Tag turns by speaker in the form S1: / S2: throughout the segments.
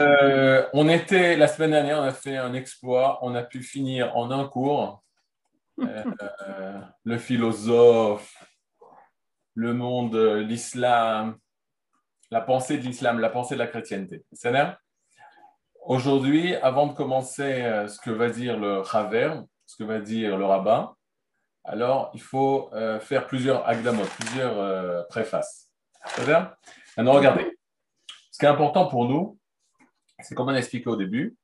S1: Euh, on était, la semaine dernière, on a fait un exploit. On a pu finir en un cours euh, le philosophe, le monde, l'islam, la pensée de l'islam, la pensée de la chrétienté. C'est Aujourd'hui, avant de commencer euh, ce que va dire le Chaver, ce que va dire le rabbin, alors il faut euh, faire plusieurs agdamot, plusieurs euh, préfaces. Maintenant, regardez. Ce qui est important pour nous, c'est comme on a expliqué au début,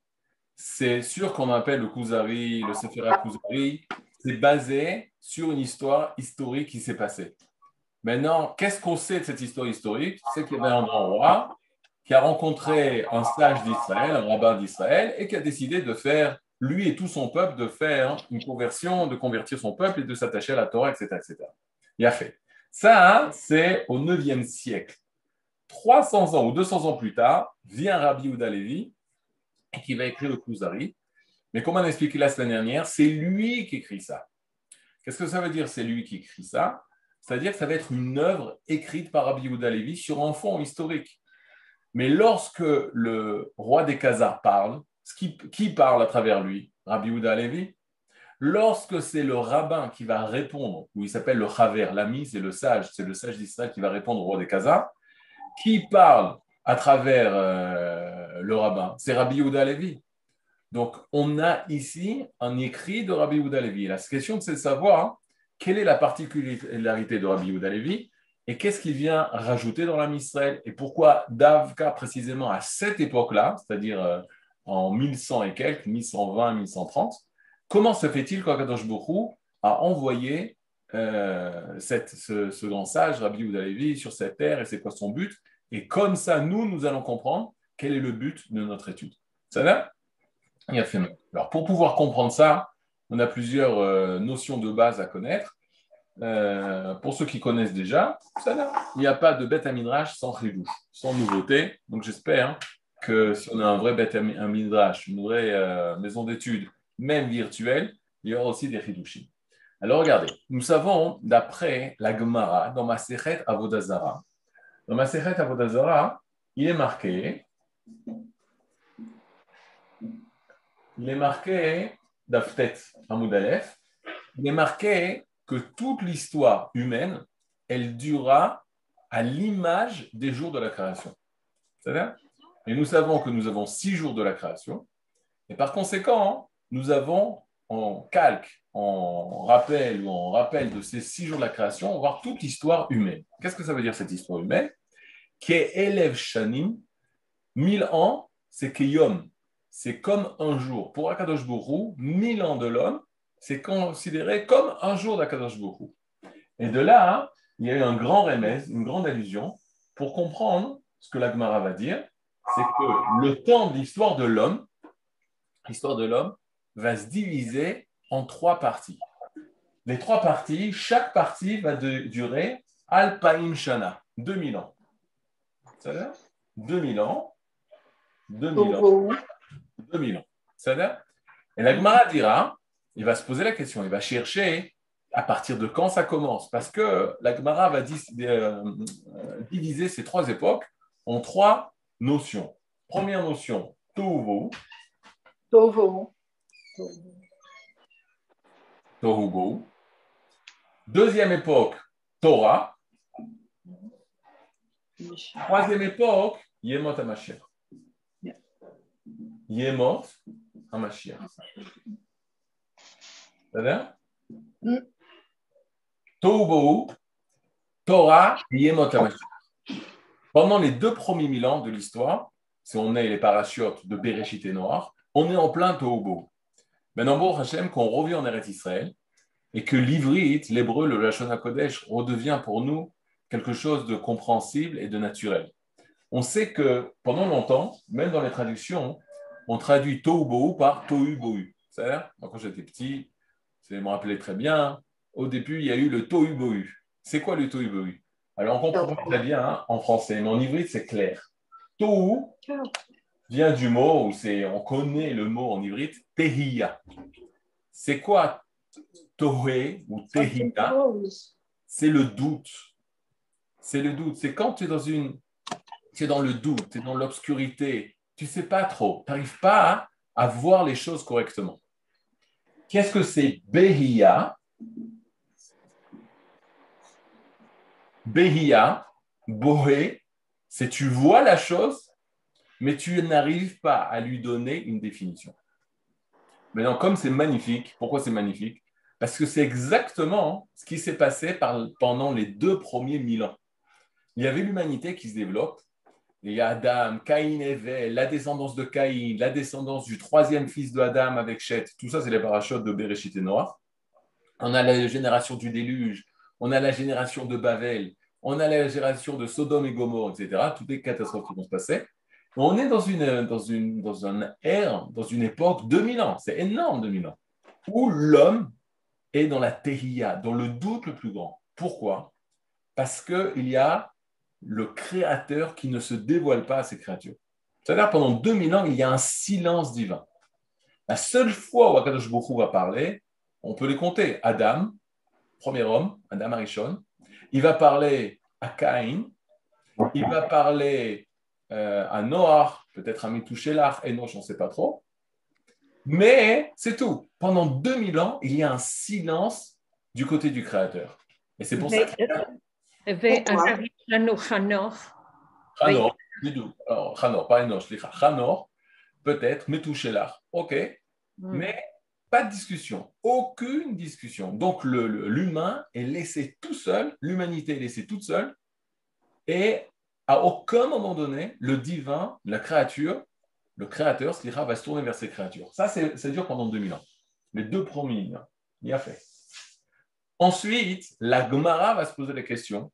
S1: c'est sûr qu'on appelle le Kuzari, le Sephira Kuzari, c'est basé sur une histoire historique qui s'est passée. Maintenant, qu'est-ce qu'on sait de cette histoire historique? C'est qu'il y avait un grand roi qui a rencontré un sage d'Israël, un rabbin d'Israël, et qui a décidé de faire, lui et tout son peuple, de faire une conversion, de convertir son peuple et de s'attacher à la Torah, etc. etc. Il fait. Ça, c'est au 9e siècle. 300 ans ou 200 ans plus tard, vient Rabbi Ouda Levi, qui va écrire le Kuzari. Mais comme on a expliqué la semaine dernière, c'est lui qui écrit ça. Qu'est-ce que ça veut dire, c'est lui qui écrit ça? C'est-à-dire que ça va être une œuvre écrite par Rabbi Ouda Levi sur un fond historique. Mais lorsque le roi des Khazars parle, qui, qui parle à travers lui? Rabbi Ouda Levi? Lorsque c'est le rabbin qui va répondre, ou il s'appelle le Chaver, l'ami, c'est le sage, c'est le sage d'Israël qui va répondre au roi des Khazars, qui parle à travers euh, le rabbin C'est Rabbi Yehuda Levi. Donc, on a ici un écrit de Rabbi Yehuda Levi. La question, c'est de savoir quelle est la particularité de Rabbi Yehuda Levi et qu'est-ce qu'il vient rajouter dans la Israël et pourquoi Davka précisément à cette époque-là, c'est-à-dire euh, en 1100 et quelques, 1120, 1130, comment se fait-il qu'Akadosh Bokhu a envoyé euh, ce, grand sage, Rabbi Levi, sur cette terre et c'est quoi son but Et comme ça, nous, nous allons comprendre quel est le but de notre étude. Ça va? Alors, pour pouvoir comprendre ça, on a plusieurs euh, notions de base à connaître. Euh, pour ceux qui connaissent déjà, ça il n'y a pas de bête à midrash sans chidouche, sans nouveauté. Donc j'espère que si on a un vrai bête à midrash, une vraie maison d'études, même virtuelle, il y aura aussi des chidouchim. Alors regardez, nous savons d'après la Gemara dans Masechet Avodazara. Dans Masechet Avodazara, il est marqué, il est marqué d'Aftet Amoudalef, il est marqué que toute l'histoire humaine, elle durera à l'image des jours de la création. C'est-à-dire Et nous savons que nous avons six jours de la création, et par conséquent, nous avons en calque on rappelle ou on rappelle de ces six jours de la création, on va voir toute l'histoire humaine. Qu'est-ce que ça veut dire cette histoire humaine? Élève Shanim, mille ans, c'est Kiyom. C'est comme un jour. Pour Akadosh Bourou, mille ans de l'homme, c'est considéré comme un jour d'Akadosh Bourou. Et de là, il y a eu un grand remède, une grande allusion, pour comprendre ce que l'Agmara va dire, c'est que le temps de l'histoire de l'homme, l'histoire de l'homme, va se diviser en trois parties. Les trois parties, chaque partie va durer Alpaim Shana, 2000 ans. Ça veut 2000 ans. 2000 ans. 2000 ans. Et la Gemara dira, il va se poser la question, il va chercher à partir de quand ça commence. Parce que la Gemara va euh, diviser ces trois époques en trois notions. Première notion, Tohu.
S2: Tohu.
S1: Tohubo. Deuxième époque, Torah. Troisième époque, Yemot HaMashiach. Yemot HaMashiach. C'est-à-dire Tohubo, Torah, Yemot HaMashiach. Pendant les deux premiers mille ans de l'histoire, si on est les parachutes de Bereshit et Noir, on est en plein Tohubo. Maintenant, bon Hachem, qu'on revient en Eretz Israël et que l'ivrit, l'hébreu, le Lashon HaKodesh, redevient pour nous quelque chose de compréhensible et de naturel. On sait que pendant longtemps, même dans les traductions, on traduit Tohu par Tohu Bohu. C'est-à-dire, quand j'étais petit, je me rappelais très bien, au début, il y a eu le Tohu Bohu. C'est quoi le Tohu Bohu Alors, on comprend très bien hein, en français, mais en ivrit, c'est clair. Tohu, vient du mot, où c'est, on connaît le mot en ivrite, tehiya. C'est quoi tohe ou tehiya C'est le doute. C'est le doute. C'est quand tu es dans une, tu dans le doute, tu es dans l'obscurité, tu sais pas trop, tu n'arrives pas à, voir les choses correctement. Qu'est-ce que c'est Behia? Behia, Bohé, c'est tu vois la chose, mais tu n'arrives pas à lui donner une définition. Maintenant, comme c'est magnifique, pourquoi c'est magnifique? Parce que c'est exactement ce qui s'est passé pendant les deux premiers mille ans. Il y avait l'humanité qui se développe. Il y a Adam, Caïn et la descendance de Caïn, la descendance du troisième fils de Adam avec Chet. Tout ça, c'est les parachutes de Bereshit et Noah. On a la génération du déluge, on a la génération de Babel, on a la génération de Sodome et Gomorre, etc. Toutes les catastrophes qui vont se passer. On est dans une, dans une, dans une ère, dans une époque, 2000 ans, c'est énorme 2000 ans, où l'homme est dans la tehia, dans le doute le plus grand. Pourquoi? Parce qu'il y a le créateur qui ne se dévoile pas à ses créatures. C'est-à-dire, pendant 2000 ans, il y a un silence divin. La seule fois où Akadosh Bokhu va parler, on peut les compter. Adam, premier homme, Adam Arishon, il va parler à Caïn, il va parler euh, à Noah, peut-être à Mitouchelach, et non, je ne sais pas trop. Mais c'est tout. Pendant 2000 ans, il y a un silence du côté du Créateur. Et c'est pour ça que... Hanor, pas Enoch, Hanor, peut-être, hmm. mais pas de discussion, aucune discussion. Donc l'humain est laissé tout seul, l'humanité est laissée toute seule, et à aucun moment donné, le divin, la créature, le créateur, Slira, va se tourner vers ses créatures. Ça, ça dure pendant 2000 ans. Les deux premiers ans, il y a fait. Ensuite, la Gemara va se poser la question.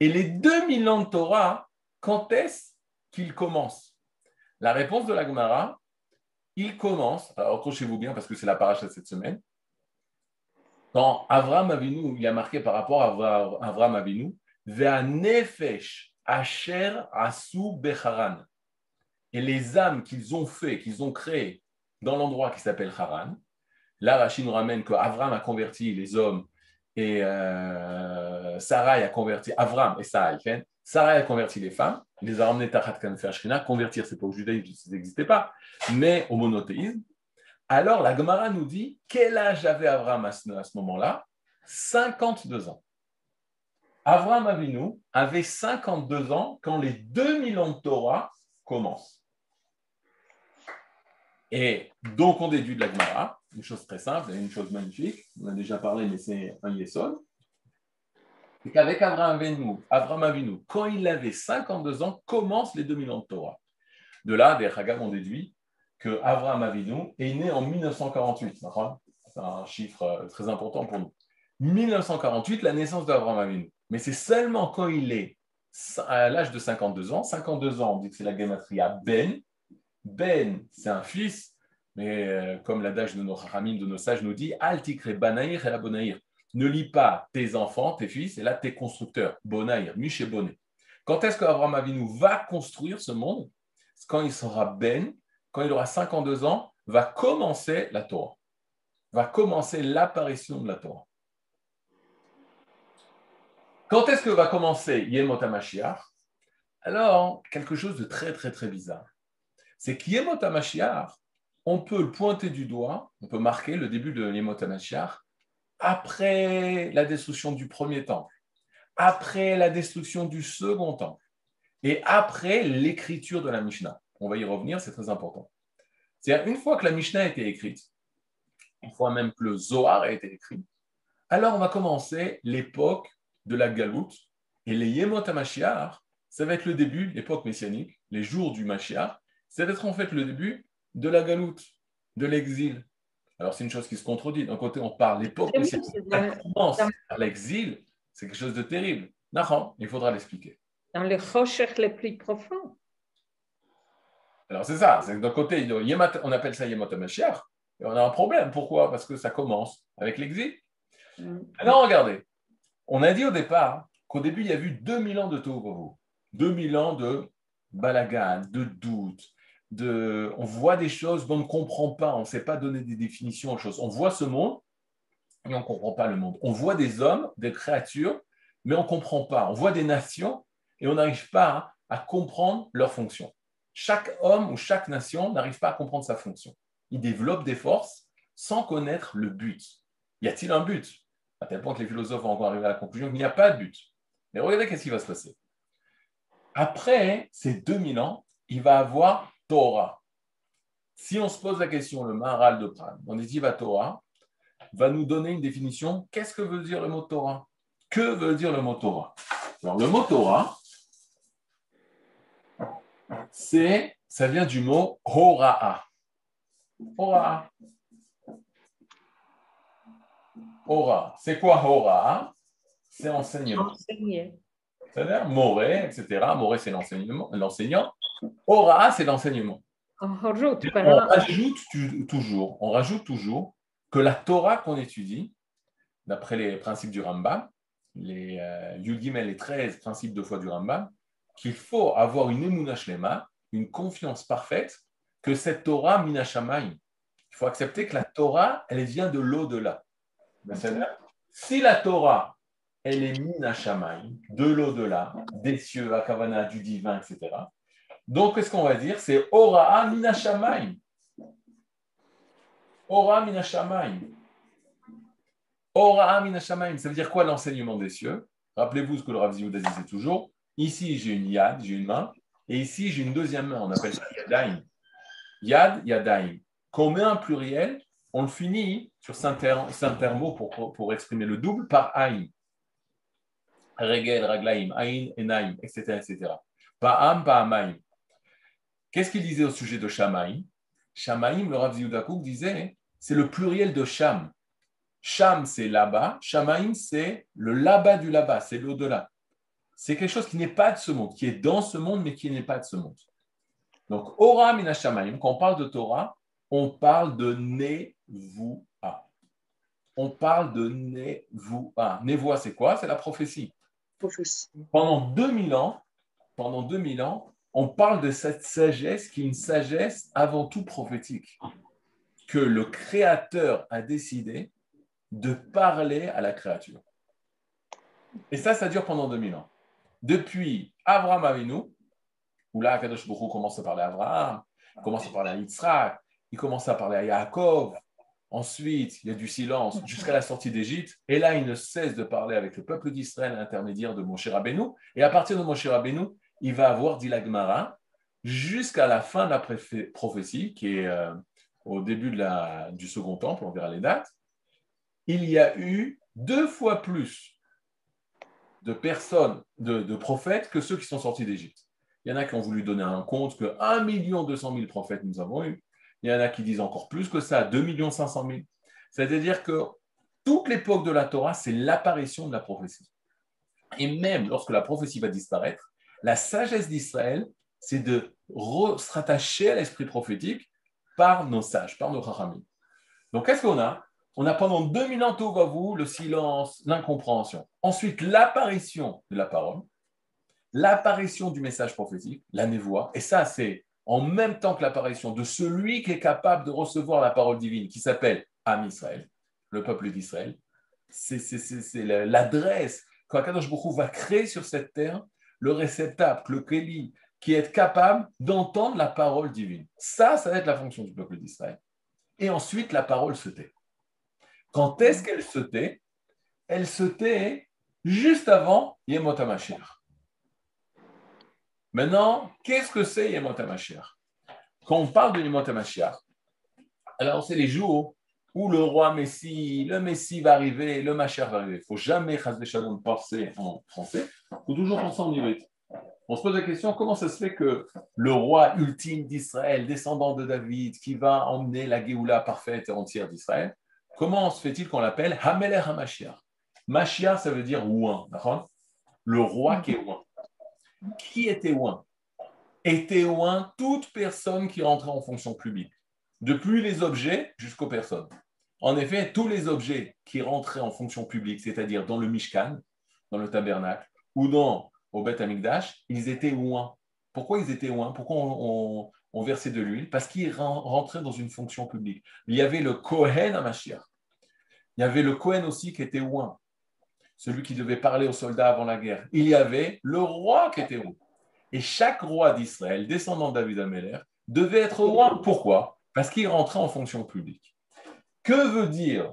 S1: Et les 2000 ans de Torah, quand est-ce qu'ils commencent La réponse de la Gemara, il commence, alors accrochez-vous bien parce que c'est la paracha de cette semaine, quand Avram Avinu, il a marqué par rapport à Avram Avinu, Nefesh Asher Asu Becharan. Et les âmes qu'ils ont fait, qu'ils ont créées dans l'endroit qui s'appelle Haran, là Rachid nous ramène que Avram a converti les hommes et euh, Sarai a converti, Avram et Sarai, Sarai a converti les femmes, les a ramenés Tachat Kanfer convertir, c'est pas au judaïsme, ça n'existait pas, mais au monothéisme. Alors la Gemara nous dit quel âge avait Avram à ce, moment-là? 52 ans. Avram Avinu avait 52 ans quand les 2000 ans de Torah commencent. Et donc on déduit de la Gemara, une chose très simple, une chose magnifique, on a déjà parlé, mais c'est un yesod, c'est qu'avec Avram Avinu, Avinu, quand il avait 52 ans, commencent les 2000 ans de Torah. De là, des Hagam ont déduit que Avram Avinu est né en 1948. C'est un chiffre euh, très important pour nous. 1948, la naissance d'Avram Avinu. Mais c'est seulement quand il est à l'âge de 52 ans. 52 ans, on dit que c'est la gematria Ben. Ben, c'est un fils, mais euh, comme l'adage de nos haramim, de nos sages nous dit, Altikre Banaïr et la Bonaïr ne lis pas tes enfants, tes fils, et là tes constructeurs, Bonaïr, Miché Boné. Quand est-ce qu'Abraham Avinu va construire ce monde? Quand il sera Ben, quand il aura 52 ans, va commencer la Torah, va commencer l'apparition de la Torah. Quand est-ce que va commencer Yemot HaMashiach? Alors, quelque chose de très très très bizarre. C'est qu'Yemot HaMashiach, on peut le pointer du doigt, on peut marquer le début de Yemot HaMashiach après la destruction du premier temple, après la destruction du second temple, et après l'écriture de la Mishnah. On va y revenir, c'est très important. C'est-à-dire, une fois que la Mishnah a été écrite, une fois même que le Zohar a été écrit, alors on va commencer l'époque de la Galoute, et les Yemot HaMashiach, ça va être le début, l'époque messianique, les jours du Mashiach, ça va être en fait le début de la Galoute, de l'exil, alors, c'est une chose qui se contredit. D'un côté, on parle l'époque ça commence par l'exil, c'est quelque chose de terrible. Non, il faudra l'expliquer.
S2: Dans les recherches les plus profondes.
S1: Alors, c'est ça. D'un côté, on appelle ça Yemot HaMashiach, et on a un problème. Pourquoi? Parce que ça commence avec l'exil. Mm. Alors, regardez. On a dit au départ qu'au début, il y a eu 2000 ans de Tohu 2000 ans de balagan, de doute, on voit des choses on ne comprend pas, on ne sait pas donner des définitions aux choses. On voit ce monde, mais on ne comprend pas le monde. On voit des hommes, des créatures, mais on ne comprend pas. On voit des nations, et on n'arrive pas à, comprendre leur fonction. chaque homme ou chaque nation n'arrive pas à comprendre sa fonction. Il développe des forces sans connaître le but. Y a-t-il un but? À tel point que les philosophes vont encore arriver à la conclusion qu'il n'y a pas de but. Mais regardez qu'est-ce qui va se passer. Après ces 2000 ans, il va avoir Torah. Si on se pose la question, le Maharal de Prague, on dit va Torah, va nous donner une définition. Qu'est-ce que veut dire le mot Torah? Que veut dire le mot Torah? Alors, le mot Torah, c'est, ça vient du mot Hora'a. Hora'a. Hora. C'est quoi Hora'a? C'est enseignement. C'est-à-dire Moré, etc. Moré, c'est l'enseignement, l'enseignant. Hora'a, c'est l'enseignement. On rajoute, toujours, on rajoute toujours que la Torah qu'on étudie, d'après les principes du Rambam, les euh, les 13 principes de foi du Rambam, qu'il faut avoir une emuna shlema, une confiance parfaite que cette Torah minashamayim. Il faut accepter que la Torah, elle vient de l'au-delà. Si la Torah, elle est minashamayim, de l'au-delà, des cieux, à Kavana, du divin, etc. Donc, qu'est-ce qu'on va dire? C'est Ora minashamayim. Ora minashamayim. Ora minashamayim, ça veut dire quoi l'enseignement des cieux? Rappelez-vous ce que le Rav Ziyuda disait toujours. Ici, j'ai une yad, j'ai une main, et ici, j'ai une deuxième main, on appelle ça yadaim. Yad, yadaim. Quand on met un pluriel, on le finit sur Saint-Termo pour, pour, exprimer le double par aïm. Regel, raglaim, aïn, enaim, etc. etc. Pa'am, pa'amaim. Qu'est-ce qu'il disait au sujet de Shamaim? Shamaim, le Rav Ziyudakouk disait, c'est le pluriel de Sham. Sham, c'est là-bas. Shamaim, c'est le là-bas du là-bas, c'est l'au-delà. C'est quelque chose qui n'est pas de ce monde, qui est dans ce monde, mais qui n'est pas de ce monde. Donc, Ora Minashamaim, quand on parle de Torah, on parle de Nevoa. On parle de Nevoa. Nevoa, c'est quoi? C'est la prophétie. Pendant 2000 ans, pendant 2000 ans, on parle de cette sagesse qui est une sagesse avant tout prophétique, que le Créateur a décidé de parler à la créature. Et ça, ça dure pendant 2000 ans. Depuis Abraham Avinu, où là, Kadosh Baruch commence à parler à Abraham, il commence à parler à Yitzhak, il commence à parler à Yaakov, ensuite, il y a du silence jusqu'à la sortie d'Égypte, et là, il ne cesse de parler avec le peuple d'Israël à l'intermédiaire de Moshe Rabbeinu, et à partir de Moshe Rabbeinu, il va avoir dit jusqu'à la fin de la prophétie, qui est euh, au début de la, du second temple, on verra les dates, il y a eu deux fois plus de personnes, de, prophètes, que ceux qui sont sortis d'Égypte. Il y en a qui ont voulu donner un compte que 1 200 000 prophètes nous avons eu. Il y en a qui disent encore plus que ça, 2 500 000. C'est-à-dire que toute l'époque de la Torah, c'est l'apparition de la prophétie. Et même lorsque la prophétie va disparaître, la sagesse d'Israël, c'est de se rattacher à l'esprit prophétique par nos sages, par nos rachamim. Donc, qu'est-ce qu'on a? On a pendant 2000 ans, tout va vous, le silence, l'incompréhension. Ensuite, l'apparition de la parole, l'apparition du message prophétique, la névoie. Et ça, c'est en même temps que l'apparition de celui qui est capable de recevoir la parole divine, qui s'appelle Am Israël, le peuple d'Israël. C'est l'adresse qu'Akadosh Baruch va créer sur cette terre le réceptacle, le Kéli, qui est capable d'entendre la parole divine. Ça, ça va être la fonction du peuple d'Israël. Et ensuite, la parole se tait. Quand est-ce qu'elle se tait? Elle se tait juste avant Yemot HaMashiach. Maintenant, qu'est-ce que c'est Yemot HaMashiach? Quand on parle de Yemot HaMashiach, alors c'est les jours où le roi Messie, le Messie va arriver, le Mashiach va arriver. Il ne faut jamais, Shalom, penser en français, il faut toujours penser en hybride. On se pose la question, comment ça se fait que le roi ultime d'Israël, descendant de David, qui va emmener la Géoula parfaite et entière d'Israël, comment se fait-il qu'on l'appelle Hameler HaMashiach? Mashiach, ça veut dire ouin, Le roi qui est ouin. Qui était ouin? Était ouin toute personne qui rentrait en fonction publique depuis les objets jusqu'aux personnes. En effet, tous les objets qui rentraient en fonction publique, c'est-à-dire dans le Mishkan, dans le tabernacle, ou dans au Beth Amikdash, ils étaient loin. Pourquoi ils étaient loin Pourquoi on, versait de l'huile? Parce qu'ils rentraient dans une fonction publique. Il y avait le Kohen à Mashiach. Il y avait le Kohen aussi qui était loin, celui qui devait parler aux soldats avant la guerre. Il y avait le roi qui était loin. Et chaque roi d'Israël, descendant de David devait être roi. Pourquoi? Parce qu'il rentrait en fonction publique. Que veut dire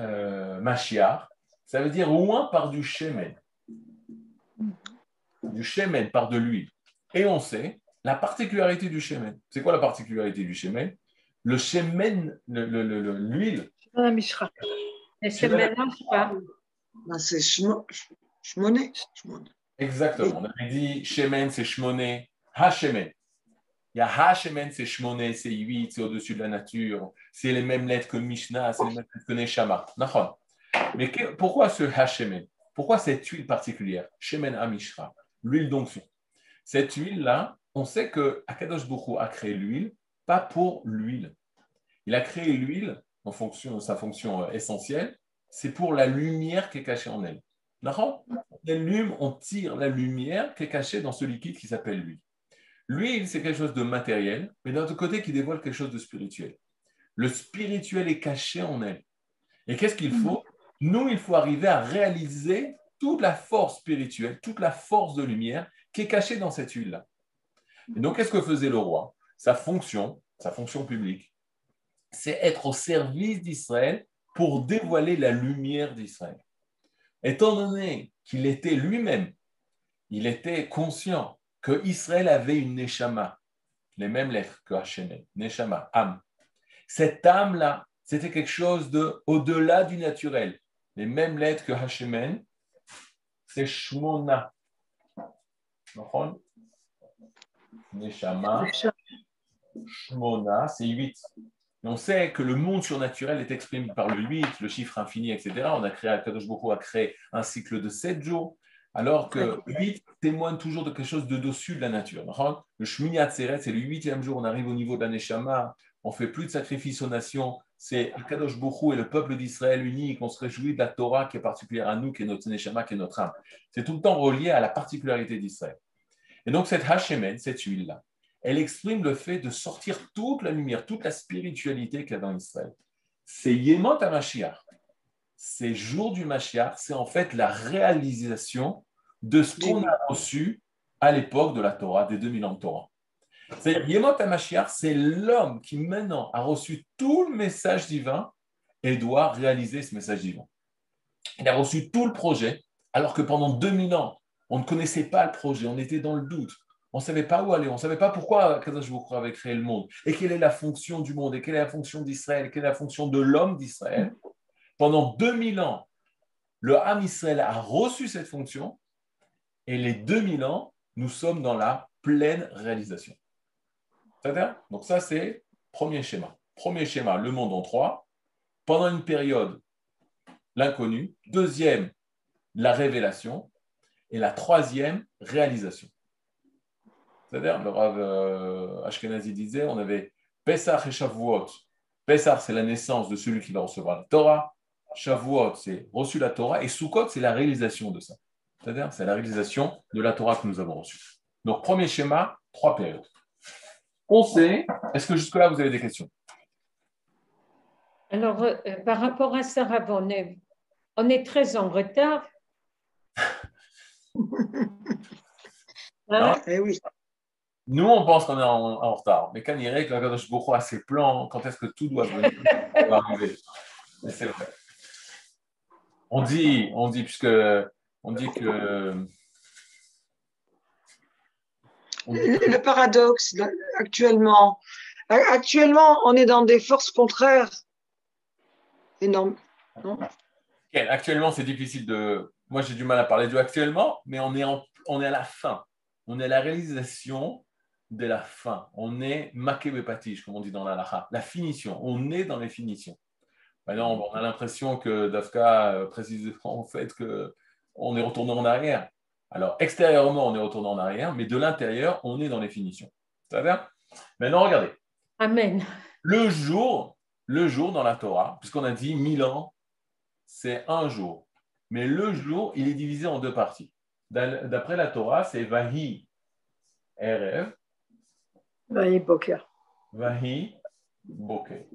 S1: euh, Machiar Ça veut dire loin par du shemen. Du shemen, par de l'huile. Et on sait la particularité du shemen. C'est quoi la particularité du shemen? Le shemen, l'huile.
S2: Pas.
S3: C'est shmoné.
S1: Exactement. On avait dit shemen, c'est shmoné. Ha-shemen. Il y a Ha-shemen, c'est shmoné, c'est 8, c'est au-dessus de la nature. C'est les mêmes lettres que Mishnah, c'est les mêmes lettres que Neshama. Mais pourquoi ce Ha-shemen? Pourquoi cette huile particulière? Shemen Amishra, l'huile d'onction. Cette huile-là, on sait que Akadosh Bokhu a créé l'huile, pas pour l'huile. Il a créé l'huile en fonction de sa fonction euh, essentielle, c'est pour la lumière qui est cachée en elle. On allume, on tire la lumière qui est cachée dans ce liquide qui s'appelle l'huile. L'huile, c'est quelque chose de matériel, mais d'un autre côté qui dévoile quelque chose de spirituel. Le spirituel est caché en elle. Et qu'est-ce qu'il faut Nous, il faut arriver à réaliser toute la force spirituelle, toute la force de lumière qui est cachée dans cette huile-là. Et donc, qu'est-ce que faisait le roi? Sa fonction, sa fonction publique, c'est être au service d'Israël pour dévoiler la lumière d'Israël. Étant donné qu'il était lui-même, il était conscient que Israël avait une neshama, les mêmes lettres que Hachem, neshama, âme. Cette âme-là, c'était quelque chose de au-delà du naturel. Les mêmes lettres que Hachem, c'est Shmona. Neshama, Shmona, c'est 8. On sait que le monde surnaturel est exprimé par le 8, le chiffre infini, etc. On a créé, Kadosh Boko a créé un cycle de 7 jours, alors que 8 témoigne toujours de quelque chose de dessus de la nature. Le Shmini Atzeret, c'est le huitième jour, on arrive au niveau de la Neshama, on fait plus de sacrifices aux nations, c'est Akadosh Bokhu et le peuple d'Israël unique, on se réjouit de la Torah qui est particulière à nous, qui est notre Neshama, qui est notre âme. C'est tout le temps relié à la particularité d'Israël. Et donc cette Hashemen, cette huile-là, elle exprime le fait de sortir toute la lumière, toute la spiritualité qu'il y a dans Israël. C'est Yemot HaMashiach. Ces jours du Mashiach, c'est en fait la réalisation de ce qu'on a reçu à l'époque de la Torah, des 2000 ans de Torah. C'est Yemot HaMashiach, c'est l'homme qui maintenant a reçu tout le message divin et doit réaliser ce message divin. Il a reçu tout le projet, alors que pendant 2000 ans, on ne connaissait pas le projet, on était dans le doute. On ne savait pas où aller, on ne savait pas pourquoi Kadosh avait créé le monde, et quelle est la fonction du monde, et quelle est la fonction d'Israël, quelle est la fonction de l'homme d'Israël? Pendant 2000 ans, le Ham Israël a reçu cette fonction, et les 2000 ans, nous sommes dans la pleine réalisation. C'est-à-dire Donc ça, c'est premier schéma. Premier schéma, le monde en trois. Pendant une période, l'inconnu. Deuxième, la révélation. Et la troisième, réalisation. C'est-à-dire, le Rav euh, Ashkenazi disait, on avait Pesach et Shavuot. Pesach, c'est la naissance de celui qui va recevoir la Torah. Shavuot, c'est reçu la Torah. Et Sukkot, c'est la réalisation de ça. C'est-à-dire, c'est la réalisation de la Torah que nous avons reçue. Donc, premier schéma, trois périodes. On sait, est-ce que jusque-là, vous avez des questions?
S2: Alors, euh, par rapport à Sarah, on est, on est très en retard.
S3: Hein? Eh oui.
S1: Nous, on pense qu'on est en, retard. Mais quand il est que Kadosh a ses plans, quand est-ce que tout doit venir arriver? Mais c'est vrai. On dit, on dit, puisque on dit que.
S3: Le paradoxe, actuellement, actuellement, on est dans des forces contraires énormes. Non?
S1: Actuellement, c'est difficile de. Moi, j'ai du mal à parler du actuellement, mais on est, on est à la fin. On est à la réalisation de la fin. On est makebepatish, comme on dit dans la lacha, la finition. On est dans les finitions. Maintenant, on a l'impression que Dafka euh, précise en fait qu'on est retourné en arrière. Alors, extérieurement, on est retourné en arrière, mais de l'intérieur, on est dans les finitions. Ça va bien? Maintenant, regardez.
S2: Amen.
S1: Le jour, le jour dans la Torah, puisqu'on a dit mille ans, c'est un jour. Mais le jour, il est divisé en deux parties. D'après la Torah, c'est Vahi Erev
S3: Vahi Boker.
S1: Vahi Boker.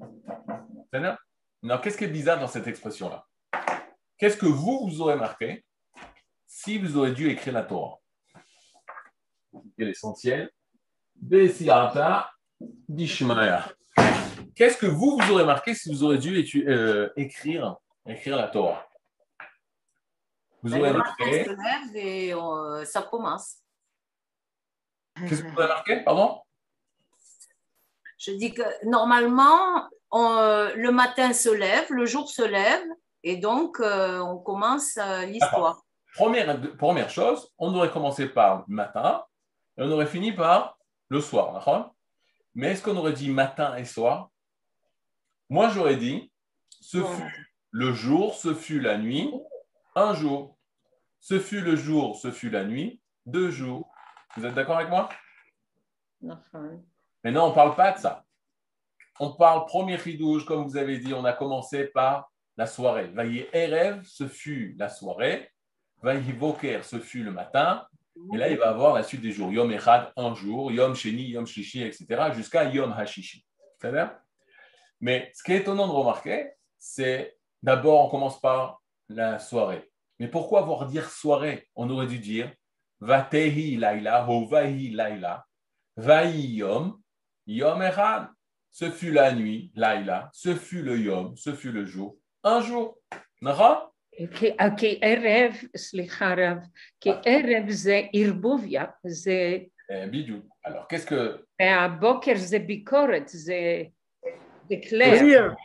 S1: Non, qu'est-ce qui est bizarre dans cette expression-là? Qu'est-ce que vous, vous aurez marqué si vous aurez dû écrire la Torah? L'essentiel. Besiata Dishmaya. Qu'est-ce que vous, vous aurez marqué si vous aurez dû euh, écrire, écrire la Torah?
S4: Vous aurez marqué. se lève et euh, ça commence.
S1: Qu'est-ce que vous avez marqué Pardon?
S4: Je dis que normalement, euh, le matin se lève, le jour se lève, et donc on commence l'histoire.
S1: Première, première chose, on aurait commencé par le matin et on aurait fini par le soir. Mais est-ce qu'on aurait dit matin et soir? Moi, j'aurais dit ce fut le jour, ce fut la nuit, un jour. Ce fut le jour, ce fut la nuit, deux jours. Vous êtes d'accord avec moi? Mais non, on ne parle pas de ça. On parle premier ridouche, comme vous avez dit, on a commencé par la soirée. Vaillez Erev, ce fut la soirée. Vaillez Boker, ce fut le matin. Et là, il va avoir la suite des jours. Yom Echad, un jour, Yom Sheni, Yom Shishi, etc., jusqu'à Yom Hashishi. C'est bien? Mais ce qui est étonnant de remarquer, c'est d'abord, on commence par la soirée. Mais pourquoi avoir dire soirée? On aurait dû dire Vatehi Laila, Vahi Laila, Vahi Yom, Yom Echad. Ce fut la nuit, Laila, ce fut le Yom, ce fut le jour, un jour. Nara
S2: כי ערב, סליחה רב, כי ערב זה ערבוביה, זה...
S1: בדיוק. Alors, qu'est-ce que...
S2: והבוקר זה ביקורת, זה...
S3: זה clear.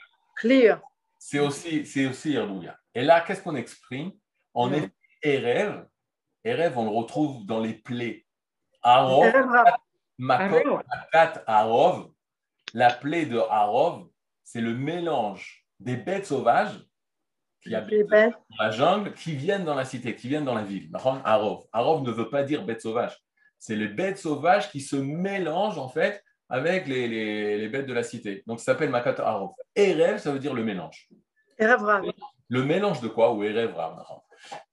S3: Clear.
S1: C'est aussi, c'est aussi ערבוביה. Et là, qu'est-ce qu'on exprime On est Erev. Erev, on le retrouve dans les plaies. Arov, Makat, Arov. La plaie de Arov, c'est le mélange des bêtes sauvages qui habitent dans la jungle, qui viennent dans la cité, qui viennent dans la ville. Arov. Arov ne veut pas dire bête sauvage. C'est les bêtes sauvages qui se mélangent en fait avec les, les, bêtes de la cité. Donc ça s'appelle Makat Arov. Erev, ça veut dire le mélange.
S3: Erev
S1: Le mélange de quoi Ou Erev Rav?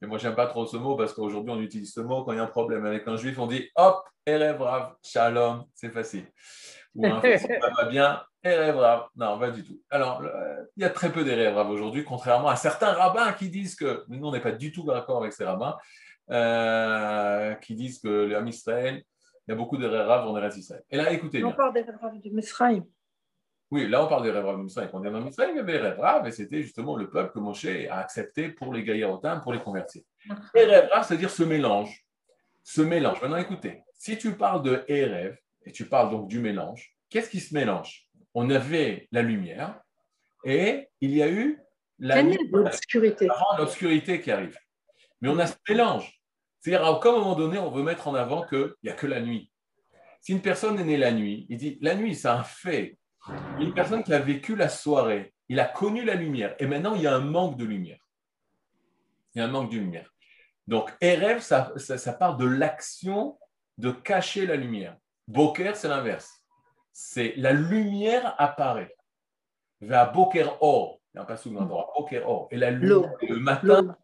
S1: Mais moi, j'aime pas trop ce mot parce qu'aujourd'hui, on utilise ce mot quand il y a un problème avec un juif. On dit hop, Erev Rav, Shalom, c'est facile. Ou un ça va bien. Non, pas du tout. Alors, il y a très peu d'Erev Rav aujourd'hui, contrairement à certains rabbins qui disent que, nous, on n'est pas du tout d'accord avec ces rabbins, euh, qui disent que l'Am Israël, il y a beaucoup d'Erev Rav en Eretz Israël. Et là, écoutez.
S3: Parle d'Erev Rav du Misraïm.
S1: Oui, là, on parle d'Erev Rav du Misraïm. Quand on est en Israël, il y avait et c'était justement le peuple que Moshe a accepté pour les Gaïarotim, pour les convertir. Erev Rav, c'est-à-dire ce mélange. Ce mélange. Maintenant, écoutez, si tu parles de Erev, et tu parles donc du mélange, qu'est-ce qui se mélange? On avait la lumière et il y a eu
S3: l'obscurité.
S1: L'obscurité qui arrive. Mais on a ce mélange. C'est-à-dire qu'à un moment donné, on veut mettre en avant qu'il n'y a que la nuit. Si une personne est née la nuit, il dit la nuit, c'est un fait. Une personne qui a vécu la soirée, il a connu la lumière et maintenant il y a un manque de lumière. Il y a un manque de lumière. Donc, Erev, ça, ça, ça part de l'action de cacher la lumière. Boker, c'est l'inverse. C'est la lumière apparaît. Va Boker Or. Il n'y a pas souvent Boker Or. Et la lumière, le matin,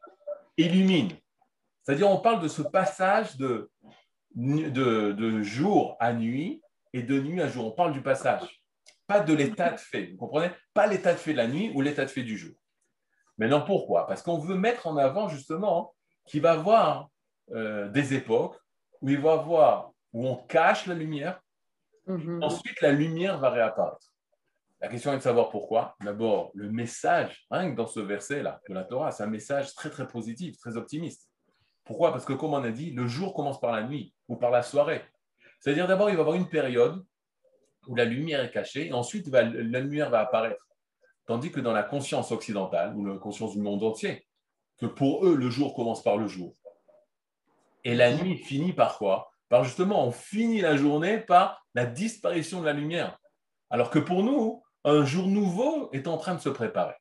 S1: illumine. C'est-à-dire, on parle de ce passage de, de, jour à nuit et de nuit à jour. On parle du passage. Pas de l'état de fait. Vous comprenez? Pas l'état de fait de la nuit ou l'état de fait du jour. Maintenant, pourquoi? Parce qu'on veut mettre en avant justement qu'il va y avoir euh, des époques où il va y avoir où on cache la lumière. Mhm. Ensuite, la lumière va réapparaître. La question est de savoir pourquoi. D'abord, le message, rien que dans ce verset-là de la Torah, c'est un message très très positif, très optimiste. Pourquoi? Parce que comme on a dit, le jour commence par la nuit ou par la soirée. C'est-à-dire d'abord, il va y avoir une période où la lumière est cachée et ensuite la lumière va apparaître. Tandis que dans la conscience occidentale ou la conscience du monde entier, que pour eux, le jour commence par le jour. Et la nuit finit par quoi? Par justement, on finit la journée par la disparition de la lumière. Alors que pour nous, un jour nouveau est en train de se préparer.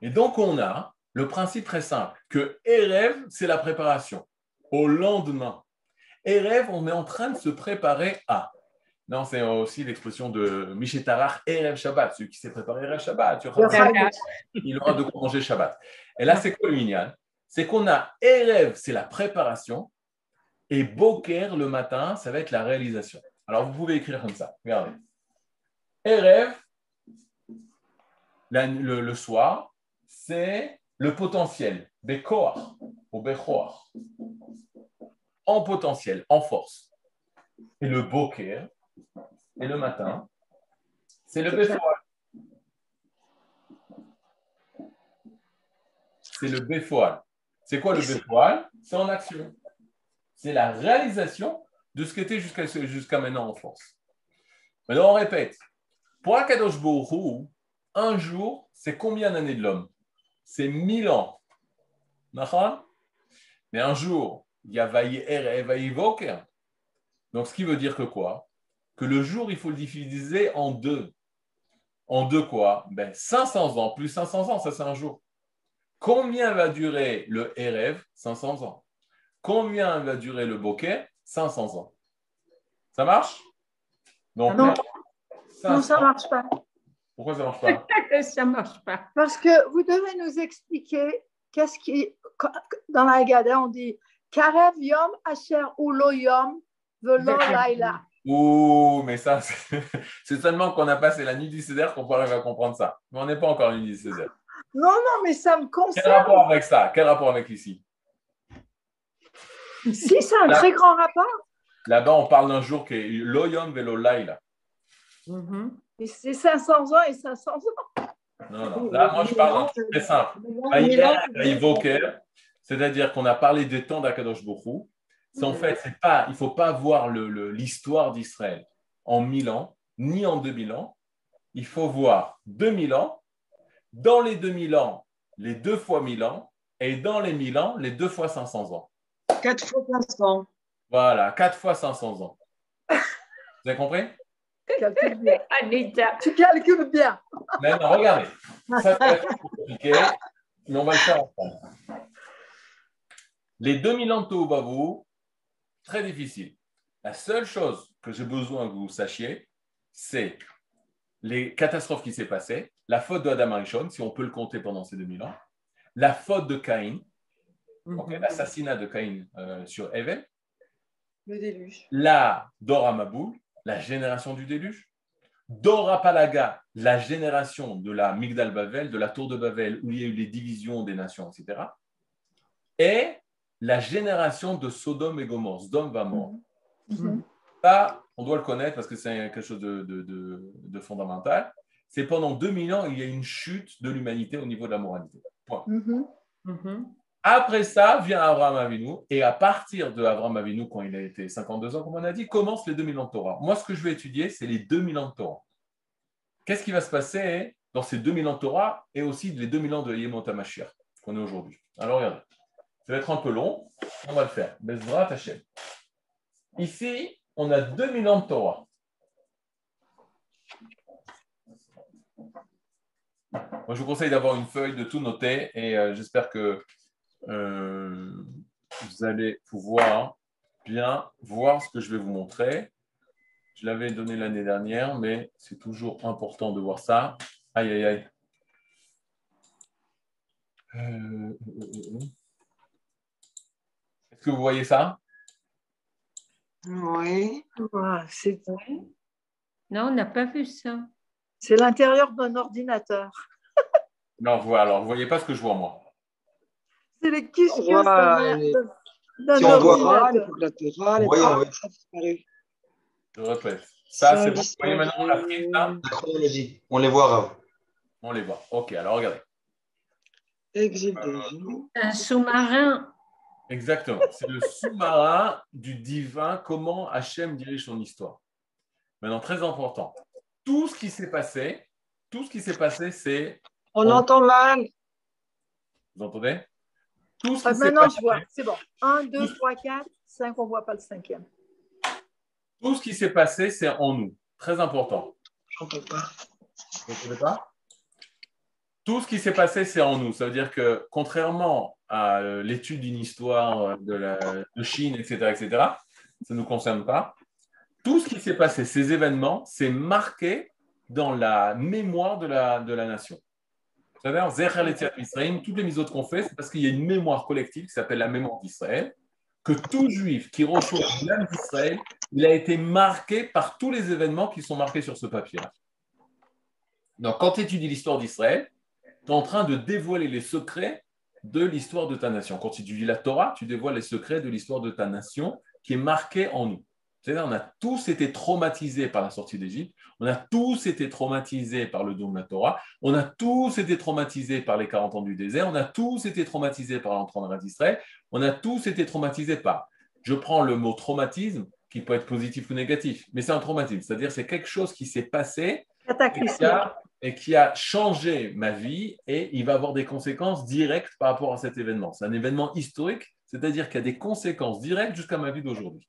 S1: Et donc, on a le principe très simple que Erev, c'est la préparation au lendemain. Erev, on est en train de se préparer à. Non, c'est aussi l'expression de Mishétarach Erev Shabbat, celui qui s'est préparé Erev Shabbat. Il aura de quoi manger Shabbat. Et là, c'est quoi le minyan C'est qu'on a Erev, c'est la préparation, et Boker, le matin, ça va être la réalisation. Alors, vous pouvez écrire comme ça. Regardez. Erev, le, soir, c'est le potentiel. Bekoar ou Bechoar. En potentiel, en force. Et le boker, et le matin, c'est le béfoal. C'est le béfoal. C'est quoi le béfoal C'est en action. C'est la réalisation de ce qui était jusqu'à maintenant en force. Maintenant, on répète. Pour Akadosh Borou, un jour, c'est combien d'années de l'homme? C'est mille ans. D'accord Mais un jour, il y a Vaïer et Vaïvoker. Donc, ce qui veut dire que quoi? Que le jour, il faut le diviser en deux. En deux quoi? Ben, 500 ans plus 500 ans, ça c'est un jour. Combien va durer le Erev 500 ans. Combien va durer le Boker 500 ans. Ça marche?
S3: Donc, non. non, ça ne marche pas.
S1: Pourquoi ça ne marche pas?
S2: Ça ne marche pas.
S3: Parce que vous devez nous expliquer qu'est-ce qui, dans la Haggadah, on dit Karev Yom Asher Ulo Yom Velo Laila.
S1: Ouh, mais ça, c'est seulement qu'on a passé la nuit du Céder qu'on à comprendre ça. Mais on n'est pas encore la nuit du Céder.
S3: Non, non, mais ça me concerne.
S1: Quel rapport avec ça? Quel rapport avec ici?
S3: Si, c'est un très grand rapport.
S1: Là-bas, on parle d'un jour qui est l'Oyom Velo Laila.
S3: Mm-hmm. Et c'est 500 ans et 500 ans.
S1: Non, non. Là, moi, je parle d'un truc très simple. C'est-à-dire qu'on a parlé des temps d'Akadosh Bokhu. C'est en fait, c'est pas, il ne faut pas voir l'histoire le, d'Israël en 1000 ans, ni en 2000 ans. Il faut voir 2000 ans. Dans les 2000 ans, les deux fois 1000 ans. Et dans les 1000 ans, les deux fois 500 ans.
S3: 4 fois 500.
S1: Voilà, 4 fois 500 ans. Vous avez compris?
S3: Calcule bien. Anita. Tu calcules bien.
S1: Maintenant, regardez. Ça, c'est compliqué, mais on va le faire ensemble. Les 2000 ans de Tohubavu, très difficile. La seule chose que j'ai besoin que vous sachiez, c'est les catastrophes qui s'est passées, la faute de Adam Arishon, si on peut le compter pendant ces 2000 ans, la faute de Caïn, mhm. l'assassinat de Caïn euh, sur Evel,
S3: le déluge,
S1: la Dora Maboul, la génération du déluge, Dora Palaga, la génération de la Migdal Bavel, de la tour de Bavel, où il y a eu les divisions des nations, etc. Et la génération de Sodome et Gomorre. Sodome va mort. Mhm. Ça, on doit le connaître parce que c'est quelque chose de, fondamental. C'est pendant 2000 ans, il y a une chute de l'humanité au niveau de la moralité. Point.
S3: Mhm. Mhm.
S1: Après ça, vient Abraham Avinu, et à partir de Abraham Avinu, quand il a été 52 ans, comme on a dit, commencent les 2000 ans de Torah. Moi, ce que je vais étudier, c'est les 2000 ans de Torah. Qu'est-ce qui va se passer dans ces 2000 ans de Torah et aussi les 2000 ans de Yemot qu'on est aujourd'hui? Alors, regardez. Va être un peu long. On va le faire. Bezrat Hashem. Ici, on a 2000 ans de Torah. Moi, je vous conseille d'avoir une feuille de tout noter et euh, j'espère que euh, vous allez pouvoir bien voir ce que je vais vous montrer. Je l'avais donné l'année dernière, mais c'est toujours important de voir ça. Aïe, aïe, aïe. Euh, est-ce que vous voyez ça?
S3: Oui. c'est
S2: Non, on n'a pas vu ça.
S3: C'est l'intérieur d'un ordinateur.
S1: non, voilà. Alors, vous voyez pas ce que je vois moi.
S3: C'est les quiches d'un
S5: si on voit latéral,
S1: Je répète. Ça, c'est bon. Vous voyez maintenant la prise là
S5: On les voit, Rav.
S1: On les voit. Ok, alors regardez.
S2: Un sous-marin
S1: Exactement. C'est le sous-marin du divin, comment Hachem dirige son histoire. Maintenant, très important. Tout ce qui s'est passé, tout ce qui s'est passé, c'est.
S3: On, entend mal.
S1: Vous entendez?
S3: Tout ce qui ah, Maintenant, je vois. C'est bon. 1, 2, 3, 4, 5, on ne voit pas le cinquième.
S1: Tout ce qui s'est passé, c'est en nous. Très important.
S3: Je n'entends pas.
S1: Vous n'entendez pas? Tout ce qui s'est passé, c'est en nous. Ça veut dire que, contrairement à euh, l'étude d'une histoire euh, de, Chine, etc., etc., ça ne nous concerne pas. Tout ce qui s'est passé, ces événements, c'est marqué dans la mémoire de la, de la nation. C'est-à-dire, toutes les mises qu'on fait, c'est parce qu'il y a une mémoire collective qui s'appelle la mémoire d'Israël, que tout juif qui reçoit l'âme d'Israël, il a été marqué par tous les événements qui sont marqués sur ce papier-là. Donc, quand tu étudies l'histoire d'Israël, tu es en train de dévoiler les secrets de l'histoire de ta nation. Quand tu lis la Torah, tu dévoiles les secrets de l'histoire de ta nation qui est marquée en nous. C'est-à-dire, on a tous été traumatisés par la sortie d'Égypte, on a tous été traumatisés par le don de la Torah, on a tous été traumatisés par les 40 ans du désert, on a tous été traumatisés par l'entrée en d'Israël, on a tous été traumatisés par. Je prends le mot traumatisme, qui peut être positif ou négatif, mais c'est un traumatisme, c'est-à-dire c'est quelque chose qui s'est passé et qui, a, et qui a changé ma vie et il va avoir des conséquences directes par rapport à cet événement. C'est un événement historique, c'est-à-dire qu'il y a des conséquences directes jusqu'à ma vie d'aujourd'hui.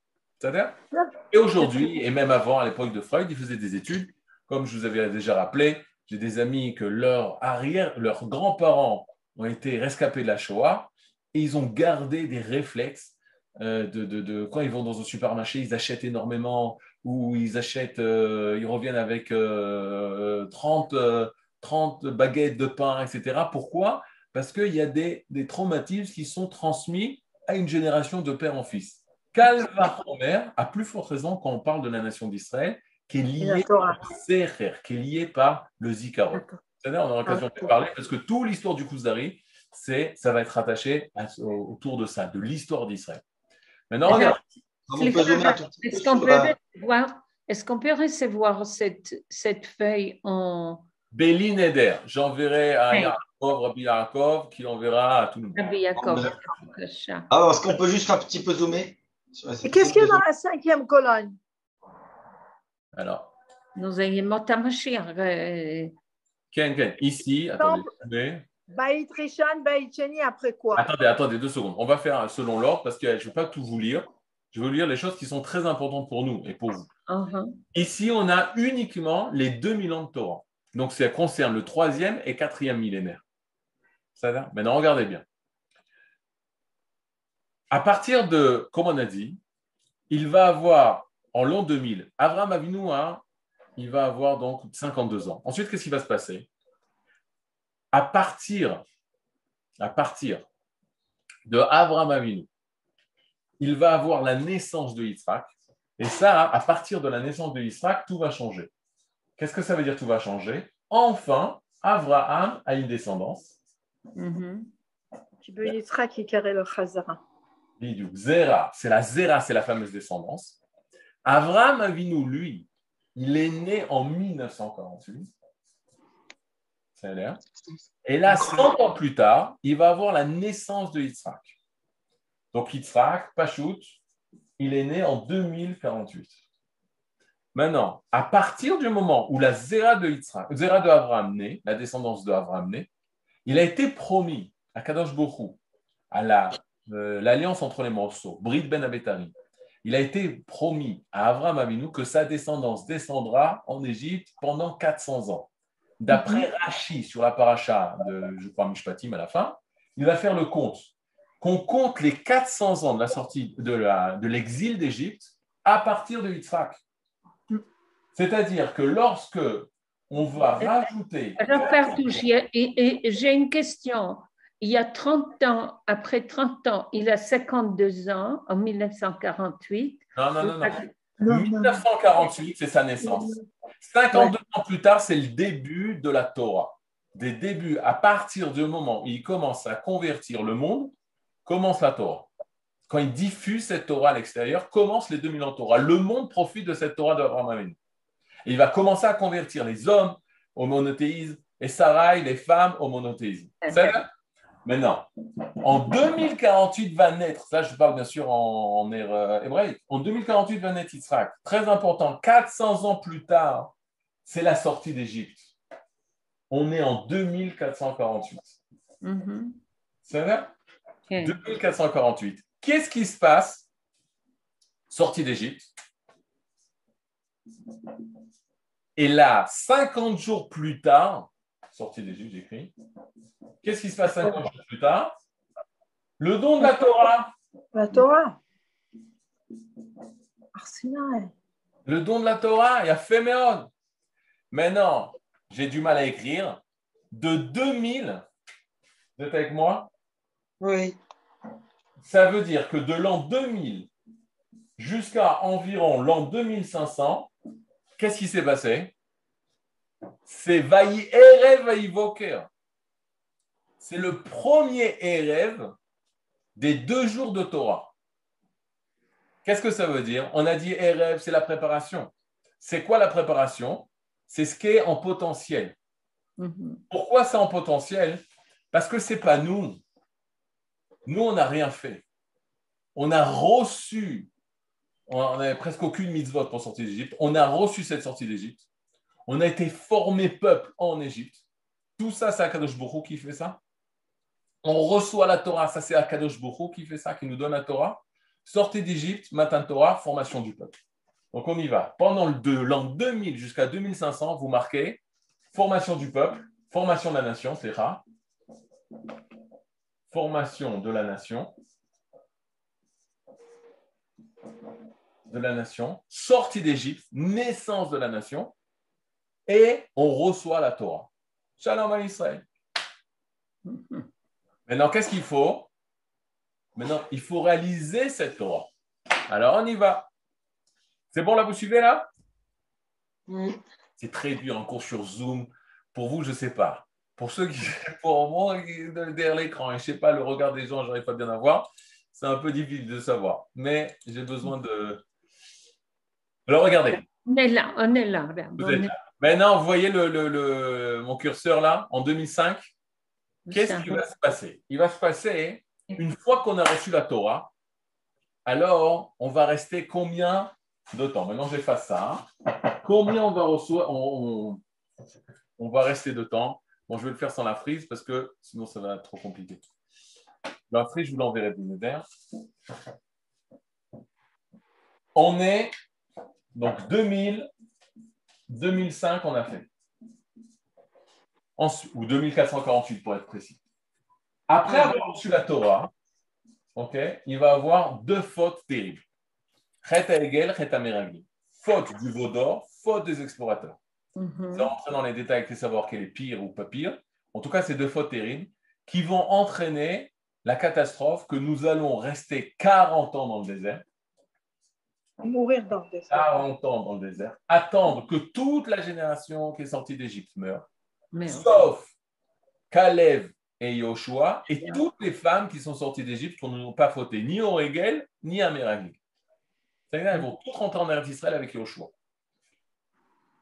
S1: Et aujourd'hui, et même avant, à l'époque de Freud, il faisait des études. Comme je vous avais déjà rappelé, j'ai des amis que leurs arrière, leurs grands-parents ont été rescapés de la Shoah et ils ont gardé des réflexes euh, de, de, quand ils vont dans un supermarché, ils achètent énormément ou ils achètent, euh, ils reviennent avec 30, euh, 30 baguettes de pain, etc. Pourquoi? Parce qu'il y a des, des traumatismes qui sont transmis à une génération de père en fils. Calva Homer, à plus forte raison quand on parle de la nation d'Israël, qui est liée par Secher, qui est liée par le Zikaron. On aura l'occasion de parler parce que toute l'histoire du Kuzari, c'est, ça va être attaché autour de ça, de l'histoire d'Israël. Maintenant, regarde.
S2: Est-ce qu'on peut, recevoir, est qu'on peut recevoir cette, cette feuille en.
S1: Béli Neder. J'enverrai à Yaakov, Rabbi Yaakov, qui enverra à tout le monde. Rabbi Yaakov.
S5: Alors, est-ce qu'on peut juste un petit peu zoomer?
S3: Et qu'est-ce qu'il y a dans la cinquième colonne?
S1: Alors.
S2: Nous avons Mashiach.
S1: Ken, Ken, ici, attendez.
S3: Baït Rishan, Baït Cheni, après quoi?
S1: Attendez, attendez, deux secondes. On va faire selon l'ordre parce que je ne vais pas tout vous lire. Je vais vous lire les choses qui sont très importantes pour nous et pour vous. Uh-huh. Ici, on a uniquement les 2000 ans de Torah. Donc, ça concerne le troisième et quatrième millénaire. Ça va? Maintenant, regardez bien. À partir de, comme on a dit, il va avoir en l'an 2000, Abraham Avinu, il va avoir donc 52 ans. Ensuite, qu'est-ce qui va se passer? À partir, à partir de Abraham Avinu, il va avoir la naissance de Yitzhak. Et ça, à partir de la naissance de Yitzhak, tout va changer. Qu'est-ce que ça veut dire tout va changer? Enfin, Abraham a une descendance.
S3: Mm -hmm. Yitzhak qui le Chazara.
S1: Zera, c'est la Zera, c'est la fameuse descendance. Avram Avinu, lui, il est né en 1948. Ça l'air. Et là, 100 ans plus tard, il va avoir la naissance de Yitzhak. Donc Yitzhak, Pachout, il est né en 2048. Maintenant, à partir du moment où la Zera de Yitzhak, Zera de Avram naît, la descendance de Avram naît, il a été promis à Kadosh Bokhu, à la euh, l'alliance entre les morceaux, Brit Ben Abetari, il a été promis à Avram Avinu que sa descendance descendra en Égypte pendant 400 ans. D'après mhm. Rashi sur la paracha de, je crois, Mishpatim à la fin, il va faire le compte. Qu'on compte les 400 ans de la sortie de l'exil d'Égypte à partir de Yitzhak. C'est-à-dire que lorsque on va rajouter.
S2: Alors, Père j'ai une question il y a 30 ans, après 30 ans, il a 52 ans, en 1948.
S1: Non, non, non, non. 1948, c'est sa naissance. 52 ans plus tard, c'est le début de la Torah. Des débuts, à partir du moment où il commence à convertir le monde, commence la Torah. Quand il diffuse cette Torah à l'extérieur, commence les 2000 ans de Torah. Le monde profite de cette Torah d'Abraham Il va commencer à convertir les hommes au monothéisme et Sarai, les femmes au monothéisme. C'est Maintenant, en 2048 va naître, ça je parle bien sûr en, en euh, hébraïque, en 2048 va naître Yitzhak. Très important, 400 ans plus tard, c'est la sortie d'Égypte. On est en 2448. C'est vrai? 2448. Qu'est-ce qui se passe? Sortie d'Égypte. Et là, 50 jours plus tard, sortie d'Égypte, j'écris. Qu'est-ce qui se passe 50 jours plus tard? Le don de la Torah.
S3: La Torah.
S1: Le don de la Torah, il y a Féméon. Maintenant, j'ai du mal à écrire. De 2000, vous êtes avec moi?
S3: Oui.
S1: Ça veut dire que de l'an 2000 jusqu'à environ l'an 2500, qu'est-ce qui s'est passé? C'est Vaï Erev Vaï C'est le premier Erev des deux jours de Torah. Qu'est-ce que ça veut dire? On a dit Erev, c'est la préparation. C'est quoi la préparation? C'est ce qui est en potentiel.
S2: Mhm.
S1: Pourquoi c'est en potentiel? Parce que ce n'est pas nous. Nous, on n'a rien fait. On a reçu, on n'avait presque aucune mitzvot pour sortir d'Égypte. On a reçu cette sortie d'Égypte. On a été formé peuple en Égypte. Tout ça, c'est Akadosh Baruch qui fait ça. On reçoit la Torah, ça c'est Akadosh Baruch qui fait ça, qui nous donne la Torah. Sortez d'Égypte, matin Torah, formation du peuple. Donc on y va. Pendant l'an 2000 jusqu'à 2500, vous marquez formation du peuple, formation de la nation, c'est rare. Formation de la nation. De la nation, sortie d'Égypte, naissance de la nation, et on reçoit la Torah. Shalom à Israël. Maintenant, qu'est-ce qu'il faut? Maintenant, il faut réaliser cette Torah. Alors, on y va. C'est bon, là, vous suivez, là? C'est très dur, en cours sur Zoom. Pour vous, je ne sais pas. Pour ceux qui, pour moi, derrière l'écran, et je ne sais pas, le regard des gens, j'arrive pas bien à voir, c'est un peu difficile de savoir. Mais j'ai besoin de... Alors, regardez.
S2: On est là, on est là.
S1: Vous êtes là. Maintenant, vous voyez le, mon curseur là, en 2005 Qu'est-ce qui va se passer? Il va se passer, une fois qu'on a reçu la Torah, alors on va rester combien de temps? Maintenant, j'efface ça. Combien on va recevoir on, va rester de temps? Bon, je vais le faire sans la frise parce que sinon, ça va être trop compliqué. La frise, je vous l'enverrai vers. On est donc 2000 2005, on a fait. ou 2448 pour être précis. Après avoir reçu la Torah, il va avoir deux fautes terribles. Faute du Vaudor, faute des explorateurs.
S2: Mhm.
S1: Sans rentrer dans les détails et savoir quelle est pire ou pas pire. En tout cas, c'est deux fautes terribles qui vont entraîner la catastrophe que nous allons rester 40 ans dans le désert
S3: Mourir dans le désert.
S1: 40 ans dans le désert. Attendre que toute la génération qui est sortie d'Égypte meure. Sauf Caleb et Yoshua et toutes les femmes qui sont sorties d'Égypte qui n'ont pas fauté ni au Régel ni à Meragli. Elles vont toutes rentrer en Eretz d'Israël avec Yoshua.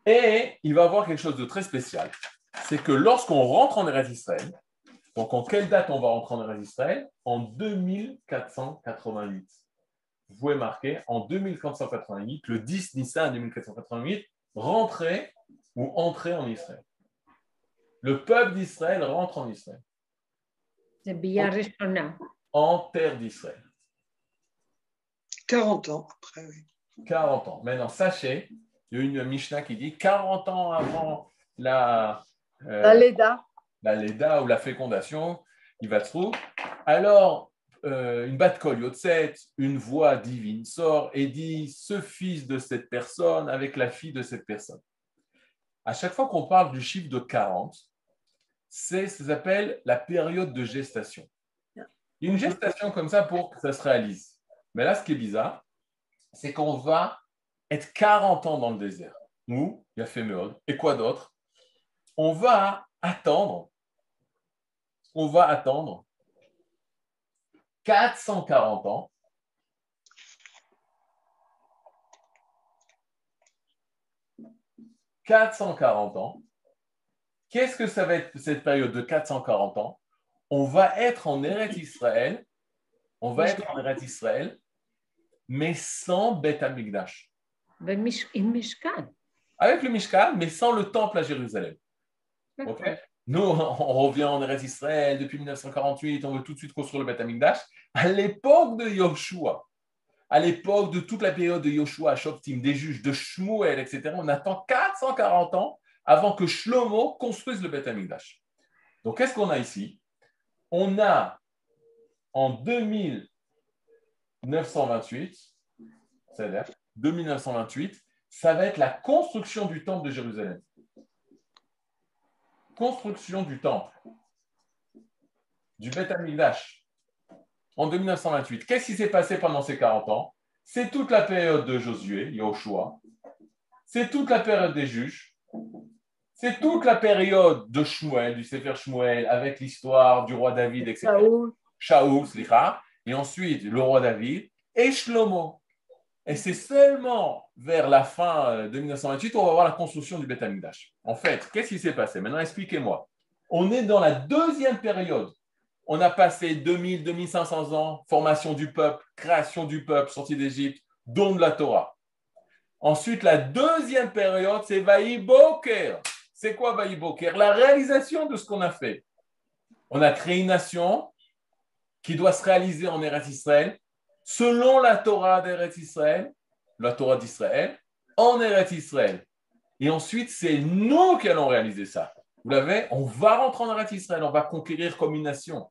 S1: Et il va y avoir quelque chose de très spécial. C'est que lorsqu'on rentre en Eretz d'Israël, donc en quelle date on va rentrer en Eretz d'Israël En 2488 vous pouvez marquer en 2488, le 10 Nissan 2488, rentrer ou entrer en Israël. Le peuple d'Israël rentre en Israël. En terre d'Israël.
S6: 40 ans après, oui.
S1: 40 ans. Maintenant, sachez, il y a une Mishnah qui dit 40 ans avant la,
S3: euh, la Leda.
S1: La Leda ou la fécondation, il va se trouver. Alors, euh, une bat Yotzet, une voix divine sort et dit ce fils de cette personne avec la fille de cette personne. À chaque fois qu'on parle du chiffre de 40, c'est ce qu'on appelle la période de gestation. Une gestation comme ça pour que ça se réalise. Mais là, ce qui est bizarre, c'est qu'on va être 40 ans dans le désert. Nous, il y a Féméod. Et quoi d'autre? On va attendre. On va attendre 440 ans. « 440 ans. Qu'est-ce que ça va être cette période de 440 ans? On va être en Eretz Israël, on va être en Eretz Israël, mais sans Beth Amikdash.
S2: Avec
S1: le Mishkan, mais sans le temple à Jérusalem. Ok nous, on revient en Eretz Israël depuis 1948, on veut tout de suite construire le Beth Amikdash. À l'époque de Yoshua, à l'époque de toute la période de Yoshua, Shoftim, des juges, de Shmuel, etc., on attend 440 ans avant que Shlomo construise le Beth Amikdash. Donc, qu'est-ce qu'on a ici? On a en 2928, c'est-à-dire 2928, ça va être la construction du temple de Jérusalem construction du temple, du Beth Amikdash, en 1928. Qu'est-ce qui s'est passé pendant ces 40 ans? C'est toute la période de Josué, Yahushua. C'est toute la période des juges. C'est toute la période de Shmuel, du Sefer Shmuel, avec l'histoire du roi David, etc. Shaoul, Shaoul Et ensuite, le roi David et Shlomo. Et c'est seulement vers la fin euh, de 1928 qu'on va voir la construction du Beth Amikdash. En fait, qu'est-ce qui s'est passé? Maintenant, expliquez-moi. On est dans la deuxième période. On a passé 2000, 2500 ans, formation du peuple, création du peuple, sortie d'Égypte, don de la Torah. Ensuite, la deuxième période, c'est Vaï. C'est quoi Vaï La réalisation de ce qu'on a fait. On a créé une nation qui doit se réaliser en Eretz Israël, selon la Torah d'Eretz Israël, la Torah d'Israël, en Eretz Israël. Et ensuite, c'est nous qui allons réaliser ça. Vous l'avez On va rentrer en Eretz Israël, on va conquérir comme une nation.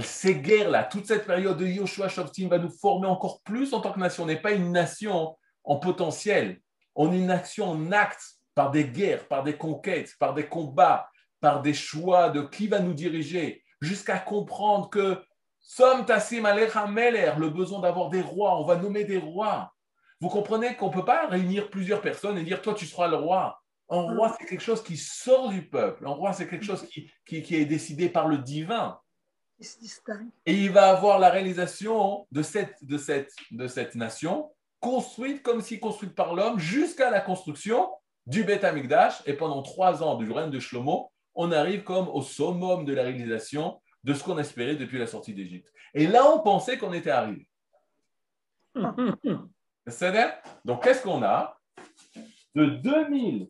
S1: Ces guerres-là, toute cette période de Yoshua Shoftim va nous former encore plus en tant que nation. On n'est pas une nation en potentiel, on est une nation en acte par des guerres, par des conquêtes, par des combats, par des choix de qui va nous diriger, jusqu'à comprendre que Somme Tassim Meler, le besoin d'avoir des rois, on va nommer des rois. Vous comprenez qu'on ne peut pas réunir plusieurs personnes et dire toi tu seras le roi. Un roi, c'est quelque chose qui sort du peuple. Un roi, c'est quelque chose qui, qui, est décidé par le divin. Et il va avoir la réalisation de cette, de cette, de cette nation construite comme si construite par l'homme jusqu'à la construction du Beth Amikdash. Et pendant trois ans du règne de Shlomo, on arrive comme au summum de la réalisation de ce qu'on espérait depuis la sortie d'Égypte. Et là, on pensait qu'on était arrivé. C'est-à-dire, donc qu'est-ce qu'on a? De 2000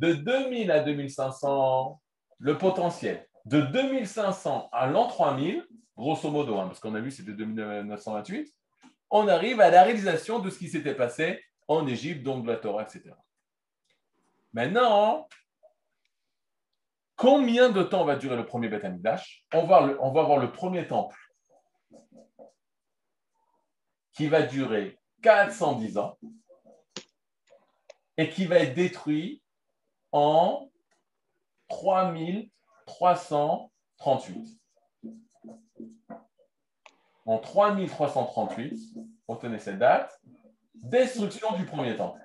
S1: de 2000 à 2500, le potentiel. De 2500 à l'an 3000, grosso modo, hein, parce qu'on a vu c'était 2928, on arrive à la réalisation de ce qui s'était passé en Égypte, donc de la Torah, etc. Maintenant, combien de temps va durer le premier Beth va, on va voir le premier temple qui va durer 410 ans et qui va être détruit en 3338. En 3338, retenez cette date, destruction du premier temple.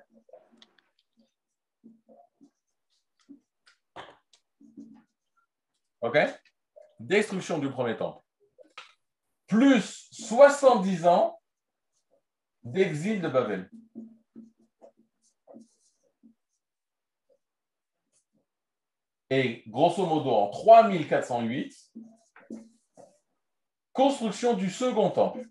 S1: Destruction du premier temple. Plus 70 ans d'exil de Babel. Et grosso modo, en 3408, construction du second temple.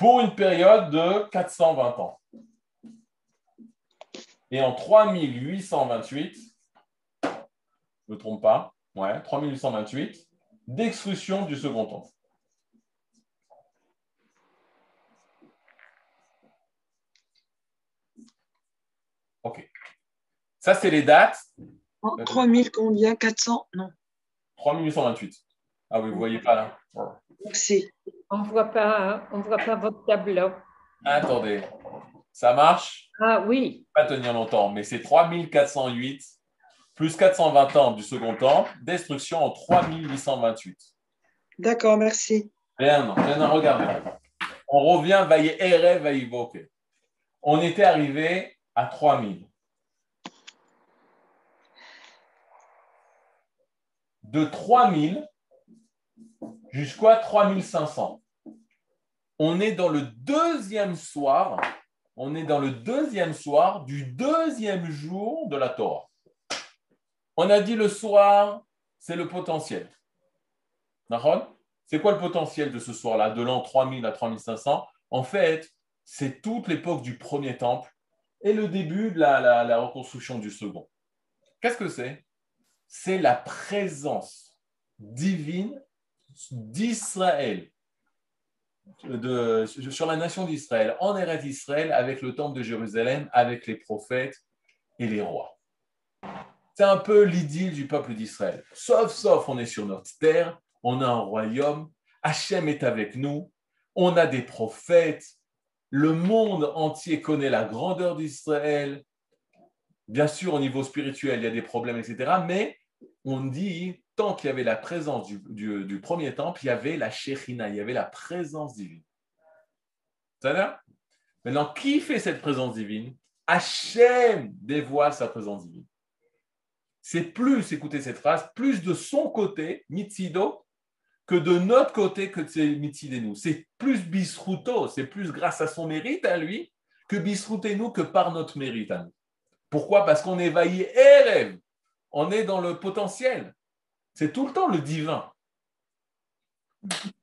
S1: Pour une période de 420 ans. Et en 3828, je ne me trompe pas, ouais, 3828, d'exclusion du second temple. OK. Ça, c'est les dates.
S6: 3000 combien? 400 Non.
S1: 3828. Ah oui, vous ne voyez pas là.
S6: Merci.
S2: On ne voit, pas, on voit pas votre tableau.
S1: Attendez, ça marche?
S2: Ah oui.
S1: Pas tenir longtemps, mais c'est 3408 plus 420 ans du second temps, destruction en 3828.
S6: D'accord, merci.
S1: Bien, maintenant regardez. On revient, vaillé Ere, évoquer. On était arrivé à 3000. De 3000 jusqu'à 3500. On est dans le deuxième soir, du deuxième jour de la Torah. On a dit le soir, c'est le potentiel. C'est quoi le potentiel de ce soir-là, de l'an 3000 à 3500 En fait, c'est toute l'époque du premier temple et le début de la reconstruction du second. Qu'est-ce que c'est? C'est la présence divine d'Israël, sur la nation d'Israël, en Eretz d'Israël, avec le temple de Jérusalem, avec les prophètes et les rois. C'est un peu l'idylle du peuple d'Israël. Sauf, sauf, on est sur notre terre, on a un royaume, Hachem est avec nous, on a des prophètes, le monde entier connaît la grandeur d'Israël. Bien sûr, au niveau spirituel, il y a des problèmes, etc. Mais on dit qu'il y avait la présence du, premier temple, il y avait la Shechina, il y avait la présence divine. Ça Maintenant, qui fait cette présence divine? Hachem dévoile sa présence divine. C'est plus, écoutez cette phrase, plus de son côté, Mitzido, que de notre côté que c'est nous. C'est plus Bisruto, c'est plus grâce à son mérite à lui que nous que par notre mérite à nous. Pourquoi? Parce qu'on est vaillé Erev. On est dans le potentiel. C'est tout le temps le divin.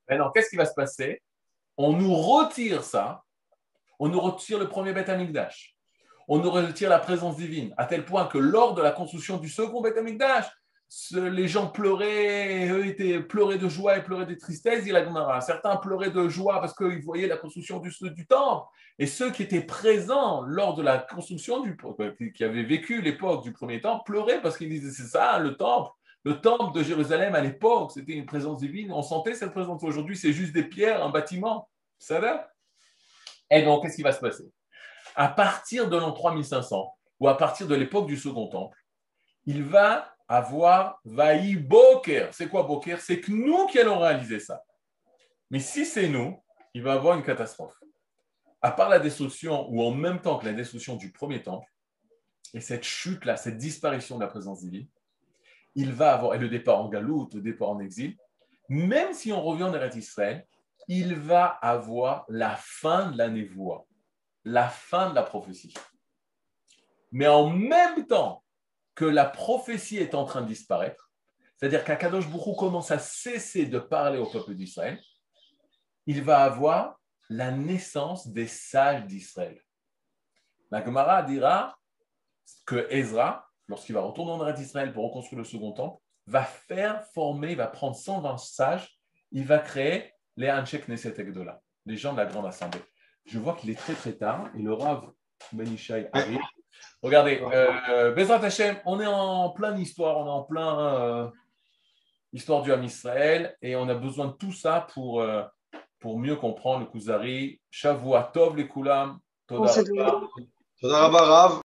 S1: Maintenant, qu'est-ce qui va se passer? On nous retire ça. On nous retire le premier Beth Amikdash. On nous retire la présence divine, à tel point que lors de la construction du second Beth Amikdash, les gens pleuraient, eux étaient pleuraient de joie et pleuraient de tristesse, il a Certains pleuraient de joie parce qu'ils voyaient la construction du, temple. Et ceux qui étaient présents lors de la construction du qui avaient vécu l'époque du premier temple, pleuraient parce qu'ils disaient c'est ça, le temple. Le temple de Jérusalem à l'époque, c'était une présence divine. On sentait cette présence. Aujourd'hui, c'est juste des pierres, un bâtiment. Ça va? Et donc, qu'est-ce qui va se passer? À partir de l'an 3500, ou à partir de l'époque du second temple, il va avoir Vaï Boker. C'est quoi Boker? C'est que nous qui allons réaliser ça. Mais si c'est nous, il va avoir une catastrophe. À part la destruction, ou en même temps que la destruction du premier temple, et cette chute-là, cette disparition de la présence divine, il va avoir, et le départ en galoute, le départ en exil, même si on revient en Eretz Israël, il va avoir la fin de la névoie, la fin de la prophétie. Mais en même temps que la prophétie est en train de disparaître, c'est-à-dire qu'Akadosh Bourou commence à cesser de parler au peuple d'Israël, il va avoir la naissance des sages d'Israël. La Gemara dira que Ezra, lorsqu'il va retourner en Eretz Israël pour reconstruire le second temple, va faire former, va prendre 120 sages, il va créer les Hanchek Neset Ekdola, les gens de la grande assemblée. Je vois qu'il est très très tard et le Rav Benishai arrive. Regardez, euh, Bezrat Hashem, on est en plein histoire, on est en plein euh, histoire du Ham Israël et on a besoin de tout ça pour, euh, pour mieux comprendre le Kuzari. Shavua Tov les Kulam. Toda Rav.